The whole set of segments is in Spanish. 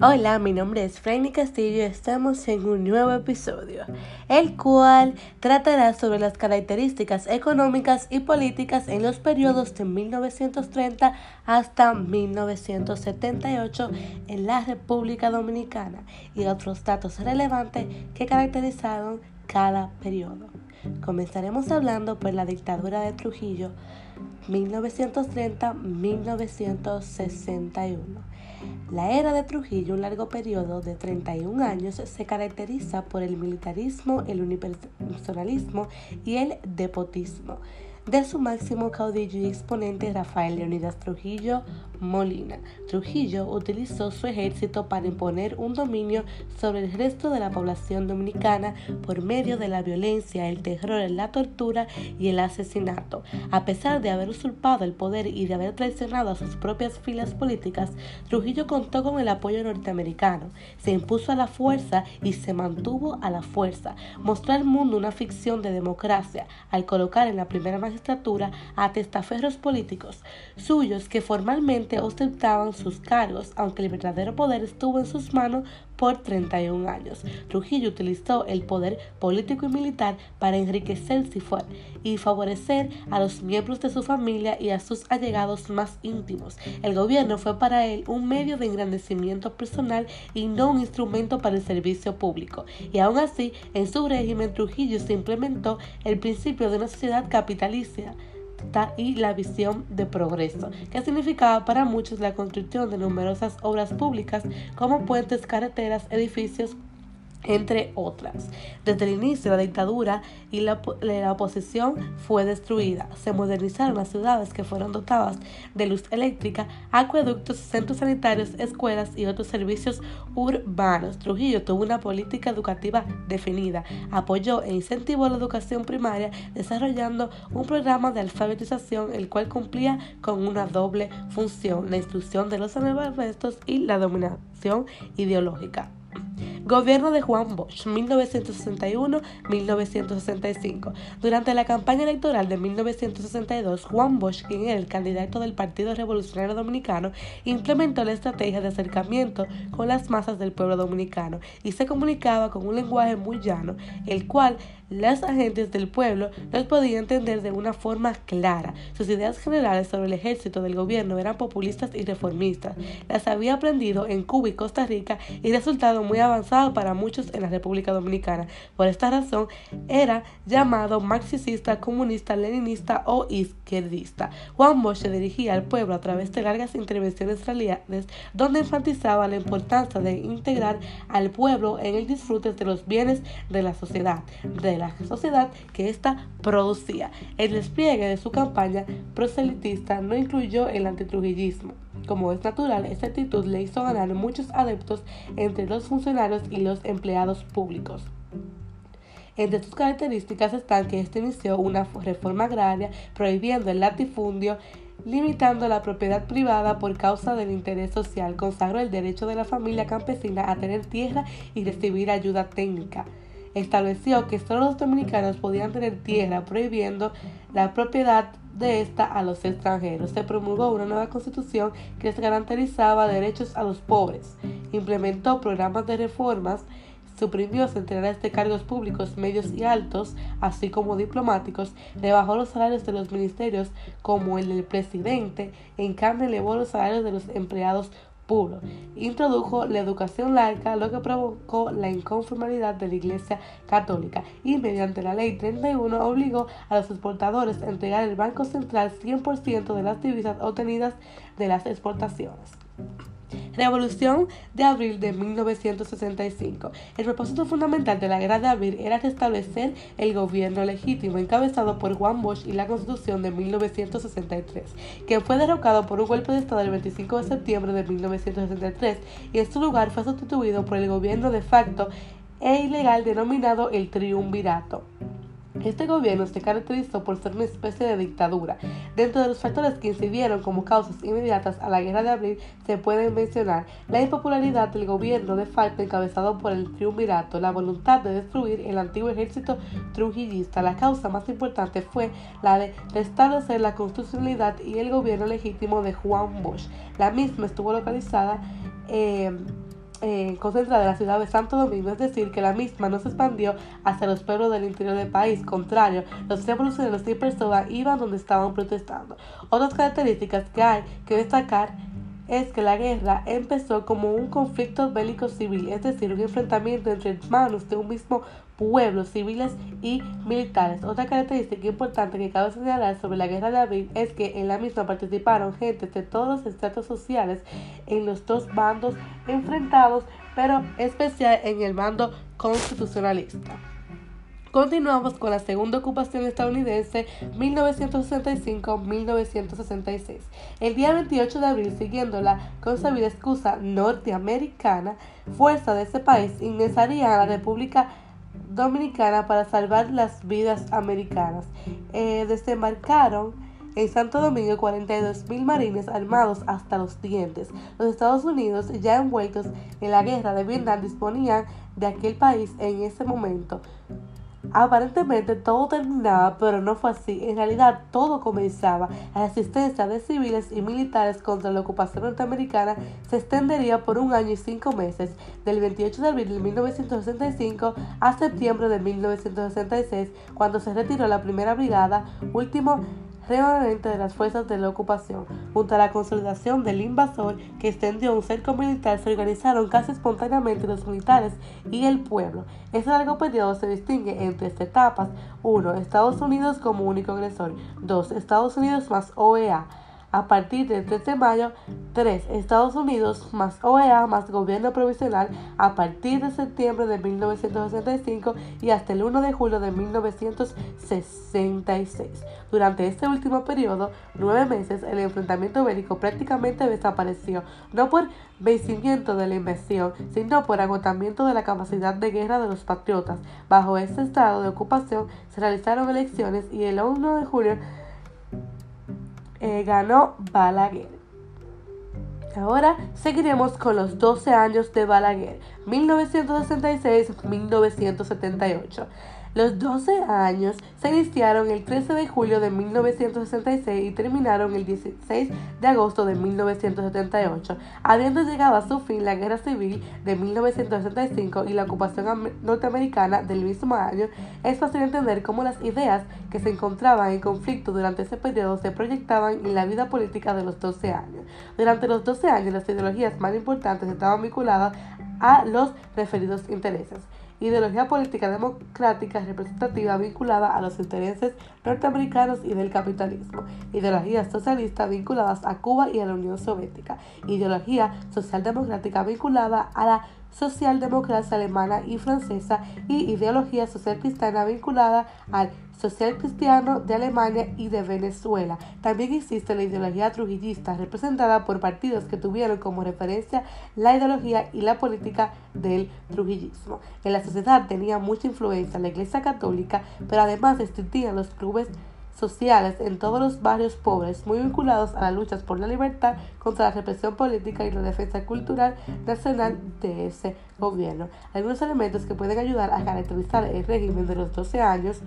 Hola, mi nombre es Franny Castillo y estamos en un nuevo episodio, el cual tratará sobre las características económicas y políticas en los periodos de 1930 hasta 1978 en la República Dominicana y otros datos relevantes que caracterizaron cada periodo. Comenzaremos hablando por la dictadura de Trujillo 1930-1961. La era de Trujillo, un largo periodo de 31 años, se caracteriza por el militarismo, el unipersonalismo y el depotismo de su máximo caudillo y exponente Rafael Leonidas Trujillo Molina. Trujillo utilizó su ejército para imponer un dominio sobre el resto de la población dominicana por medio de la violencia, el terror, la tortura y el asesinato. A pesar de haber usurpado el poder y de haber traicionado a sus propias filas políticas, Trujillo contó con el apoyo norteamericano, se impuso a la fuerza y se mantuvo a la fuerza. Mostró al mundo una ficción de democracia al colocar en la primera magistratura a testaferros políticos suyos que formalmente ostentaban sus cargos, aunque el verdadero poder estuvo en sus manos por 31 años. Trujillo utilizó el poder político y militar para enriquecerse y favorecer a los miembros de su familia y a sus allegados más íntimos. El gobierno fue para él un medio de engrandecimiento personal y no un instrumento para el servicio público. Y aún así, en su régimen Trujillo se implementó el principio de una sociedad capitalista y la visión de progreso, que significaba para muchos la construcción de numerosas obras públicas como puentes, carreteras, edificios, entre otras. Desde el inicio de la dictadura y la, oposición fue destruida. Se modernizaron las ciudades que fueron dotadas de luz eléctrica, acueductos, centros sanitarios, escuelas y otros servicios urbanos. Trujillo tuvo una política educativa definida, apoyó e incentivó la educación primaria desarrollando un programa de alfabetización el cual cumplía con una doble función, la instrucción de los analfabetos y la dominación ideológica. Gobierno de Juan Bosch, 1961-1965. Durante la campaña electoral de 1962, Juan Bosch, quien era el candidato del Partido Revolucionario Dominicano, implementó la estrategia de acercamiento con las masas del pueblo dominicano y se comunicaba con un lenguaje muy llano, el cual las agentes del pueblo no podían entender de una forma clara. Sus ideas generales sobre el ejército del gobierno eran populistas y reformistas. Las había aprendido en Cuba y Costa Rica y resultado muy avanzado para muchos en la República Dominicana. Por esta razón era llamado marxista, comunista, leninista o izquierdista. Juan Bosch dirigía al pueblo a través de largas intervenciones reales donde enfatizaba la importancia de integrar al pueblo en el disfrute de los bienes de la sociedad, la sociedad que ésta producía. El despliegue de su campaña proselitista no incluyó el antitrujillismo. Como es natural, esta actitud le hizo ganar muchos adeptos entre los funcionarios y los empleados públicos. Entre sus características están que este inició una reforma agraria prohibiendo el latifundio, limitando la propiedad privada por causa del interés social, consagró el derecho de la familia campesina a tener tierra y recibir ayuda técnica estableció que solo los dominicanos podían tener tierra, prohibiendo la propiedad de esta a los extranjeros. Se promulgó una nueva constitución que les garantizaba derechos a los pobres. Implementó programas de reformas suprimió centenares de cargos públicos medios y altos, así como diplomáticos, rebajó los salarios de los ministerios como el del presidente, en cambio elevó los salarios de los empleados puro. Introdujo la educación laica, lo que provocó la inconformidad de la Iglesia Católica y mediante la Ley 31 obligó a los exportadores a entregar al Banco Central 100% de las divisas obtenidas de las exportaciones. Revolución de Abril de 1965. El propósito fundamental de la Guerra de Abril era restablecer el gobierno legítimo encabezado por Juan Bosch y la Constitución de 1963, que fue derrocado por un golpe de Estado el 25 de septiembre de 1963 y en su lugar fue sustituido por el gobierno de facto e ilegal denominado el Triunvirato. Este gobierno se caracterizó por ser una especie de dictadura. Dentro de los factores que incidieron como causas inmediatas a la guerra de abril se pueden mencionar la impopularidad del gobierno de facto encabezado por el triunvirato, la voluntad de destruir el antiguo ejército trujillista. La causa más importante fue la de restablecer la constitucionalidad y el gobierno legítimo de Juan Bosch. La misma estuvo localizada eh, eh, concentrada en la ciudad de Santo Domingo, es decir, que la misma no se expandió hacia los pueblos del interior del país. Contrario, los revolucionarios y personas iban donde estaban protestando. Otras características que hay que destacar es que la guerra empezó como un conflicto bélico civil, es decir, un enfrentamiento entre hermanos de un mismo pueblo, civiles y militares. Otra característica importante que cabe señalar sobre la guerra de abril es que en la misma participaron gente de todos los estratos sociales en los dos bandos enfrentados, pero especial en el bando constitucionalista. Continuamos con la segunda ocupación estadounidense 1965-1966. El día 28 de abril, siguiendo la consabida excusa norteamericana, fuerza de ese país ingresaría a la República Dominicana para salvar las vidas americanas. Eh, desembarcaron en Santo Domingo 42 mil marines armados hasta los dientes. Los Estados Unidos, ya envueltos en la guerra de Vietnam, disponían de aquel país en ese momento. Aparentemente todo terminaba, pero no fue así. En realidad todo comenzaba. La resistencia de civiles y militares contra la ocupación norteamericana se extendería por un año y cinco meses, del 28 de abril de 1965 a septiembre de 1966, cuando se retiró la primera brigada, último remanente de las fuerzas de la ocupación. Junto a la consolidación del invasor que extendió un cerco militar, se organizaron casi espontáneamente los militares y el pueblo. Ese largo periodo se distingue en tres etapas. 1. Estados Unidos como único agresor. 2. Estados Unidos más OEA a partir del 3 de mayo, 3 Estados Unidos más OEA más gobierno provisional a partir de septiembre de 1965 y hasta el 1 de julio de 1966. Durante este último periodo, nueve meses, el enfrentamiento bélico prácticamente desapareció, no por vencimiento de la invasión, sino por agotamiento de la capacidad de guerra de los patriotas. Bajo este estado de ocupación se realizaron elecciones y el 1 de julio eh, ganó Balaguer. Ahora seguiremos con los 12 años de Balaguer, 1966-1978. Los 12 años se iniciaron el 13 de julio de 1966 y terminaron el 16 de agosto de 1978, habiendo llegado a su fin la Guerra Civil de 1965 y la ocupación norteamericana del mismo año. Es fácil entender cómo las ideas que se encontraban en conflicto durante ese periodo se proyectaban en la vida política de los 12 años. Durante los 12 años las ideologías más importantes estaban vinculadas a los referidos intereses ideología política democrática representativa vinculada a los intereses norteamericanos y del capitalismo, ideologías socialistas vinculadas a Cuba y a la Unión Soviética, ideología socialdemocrática vinculada a la socialdemocracia alemana y francesa y ideología social cristiana vinculada al social cristiano de Alemania y de Venezuela. También existe la ideología trujillista, representada por partidos que tuvieron como referencia la ideología y la política del trujillismo. En la sociedad tenía mucha influencia la Iglesia Católica, pero además existían los clubes sociales en todos los barrios pobres, muy vinculados a las luchas por la libertad contra la represión política y la defensa cultural nacional de ese gobierno. Algunos elementos que pueden ayudar a caracterizar el régimen de los 12 años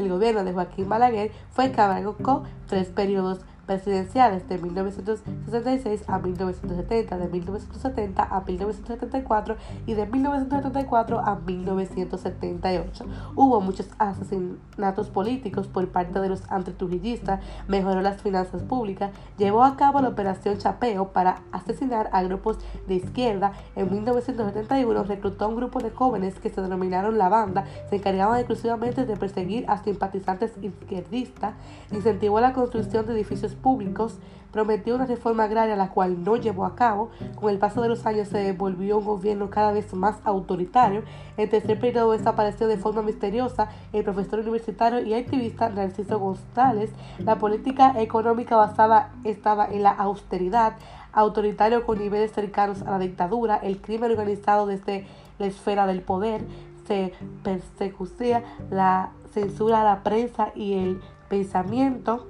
el gobierno de Joaquín Balaguer fue que abarcó tres periodos presidenciales de 1966 a 1970, de 1970 a 1974 y de 1974 a 1978. Hubo muchos asesinatos políticos por parte de los antitrujillistas, mejoró las finanzas públicas, llevó a cabo la operación Chapeo para asesinar a grupos de izquierda. En 1971 reclutó a un grupo de jóvenes que se denominaron la banda, se encargaban exclusivamente de perseguir a simpatizantes izquierdistas, incentivó la construcción de edificios públicos, prometió una reforma agraria la cual no llevó a cabo. Con el paso de los años se volvió un gobierno cada vez más autoritario. En tercer periodo desapareció de forma misteriosa el profesor universitario y activista Narciso González. La política económica basada estaba en la austeridad, autoritario con niveles cercanos a la dictadura, el crimen organizado desde la esfera del poder, se persecuía la censura a la prensa y el pensamiento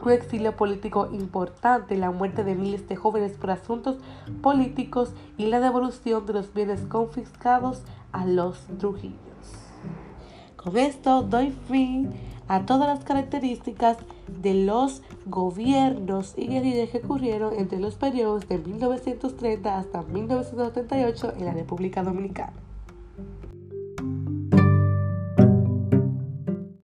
un exilio político importante, la muerte de miles de jóvenes por asuntos políticos y la devolución de los bienes confiscados a los Trujillos. Con esto doy fin a todas las características de los gobiernos y guerrillas que ocurrieron entre los periodos de 1930 hasta 1978 en la República Dominicana.